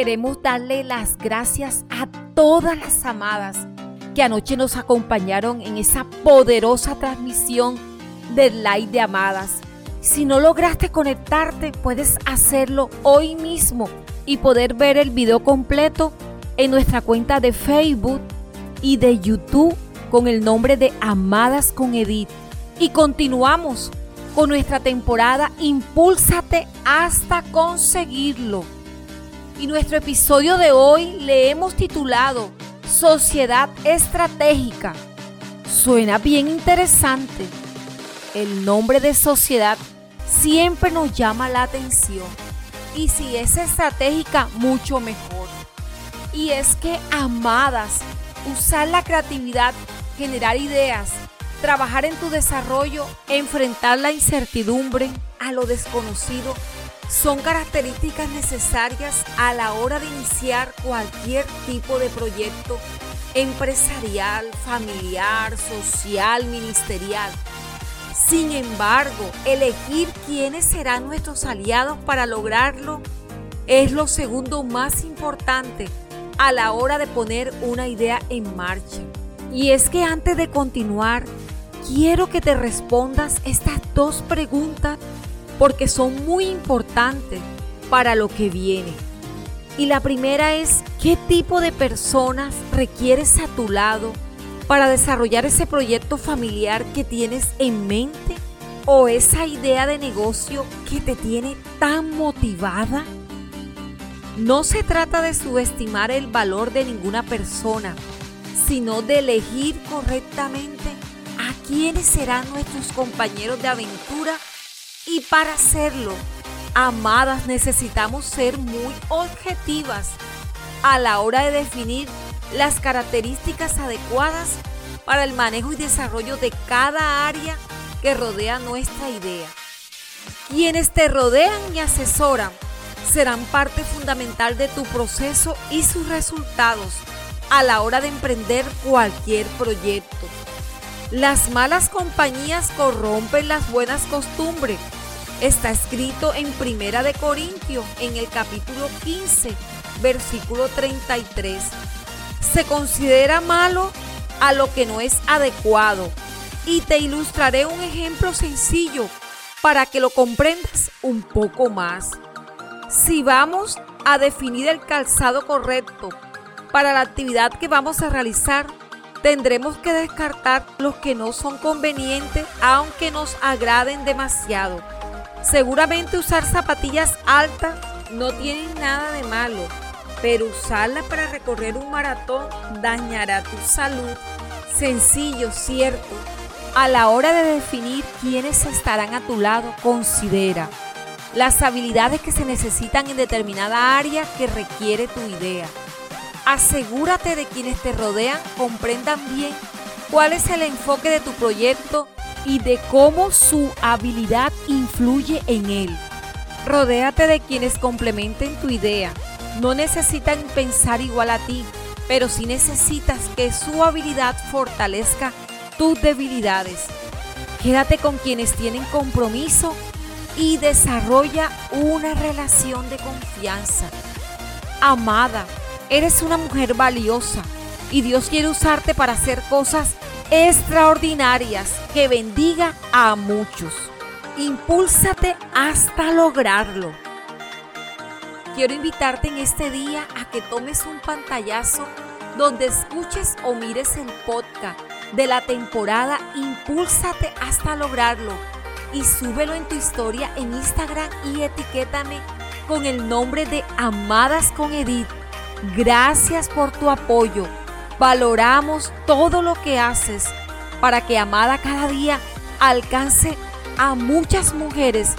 queremos darle las gracias a todas las amadas que anoche nos acompañaron en esa poderosa transmisión del Live de Amadas. Si no lograste conectarte, puedes hacerlo hoy mismo y poder ver el video completo en nuestra cuenta de Facebook y de YouTube con el nombre de Amadas con Edith. Y continuamos con nuestra temporada Impúlsate hasta conseguirlo. Y nuestro episodio de hoy le hemos titulado Sociedad Estratégica. Suena bien interesante. El nombre de sociedad siempre nos llama la atención. Y si es estratégica, mucho mejor. Y es que, amadas, usar la creatividad, generar ideas, trabajar en tu desarrollo, enfrentar la incertidumbre, a lo desconocido, son características necesarias a la hora de iniciar cualquier tipo de proyecto empresarial, familiar, social, ministerial. Sin embargo, elegir quiénes serán nuestros aliados para lograrlo es lo segundo más importante a la hora de poner una idea en marcha. Y es que antes de continuar, quiero que te respondas estas dos preguntas porque son muy importantes para lo que viene. Y la primera es, ¿qué tipo de personas requieres a tu lado para desarrollar ese proyecto familiar que tienes en mente? ¿O esa idea de negocio que te tiene tan motivada? No se trata de subestimar el valor de ninguna persona, sino de elegir correctamente a quiénes serán nuestros compañeros de aventura y para hacerlo, amadas, necesitamos ser muy objetivas a la hora de definir las características adecuadas para el manejo y desarrollo de cada área que rodea nuestra idea. Quienes te rodean y asesoran serán parte fundamental de tu proceso y sus resultados a la hora de emprender cualquier proyecto. Las malas compañías corrompen las buenas costumbres. Está escrito en Primera de Corintios en el capítulo 15, versículo 33. Se considera malo a lo que no es adecuado. Y te ilustraré un ejemplo sencillo para que lo comprendas un poco más. Si vamos a definir el calzado correcto para la actividad que vamos a realizar, tendremos que descartar los que no son convenientes aunque nos agraden demasiado. Seguramente usar zapatillas altas no tiene nada de malo, pero usarlas para recorrer un maratón dañará tu salud. Sencillo, cierto. A la hora de definir quiénes estarán a tu lado, considera las habilidades que se necesitan en determinada área que requiere tu idea. Asegúrate de quienes te rodean comprendan bien cuál es el enfoque de tu proyecto y de cómo su habilidad influye en él. Rodéate de quienes complementen tu idea. No necesitan pensar igual a ti, pero sí necesitas que su habilidad fortalezca tus debilidades. Quédate con quienes tienen compromiso y desarrolla una relación de confianza. Amada, eres una mujer valiosa y Dios quiere usarte para hacer cosas extraordinarias que bendiga a muchos. Impúlsate hasta lograrlo. Quiero invitarte en este día a que tomes un pantallazo donde escuches o mires el podcast de la temporada Impúlsate hasta lograrlo y súbelo en tu historia en Instagram y etiquétame con el nombre de Amadas con Edith. Gracias por tu apoyo. Valoramos todo lo que haces para que Amada cada día alcance a muchas mujeres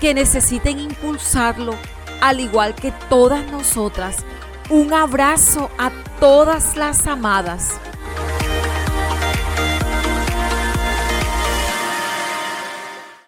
que necesiten impulsarlo, al igual que todas nosotras. Un abrazo a todas las amadas.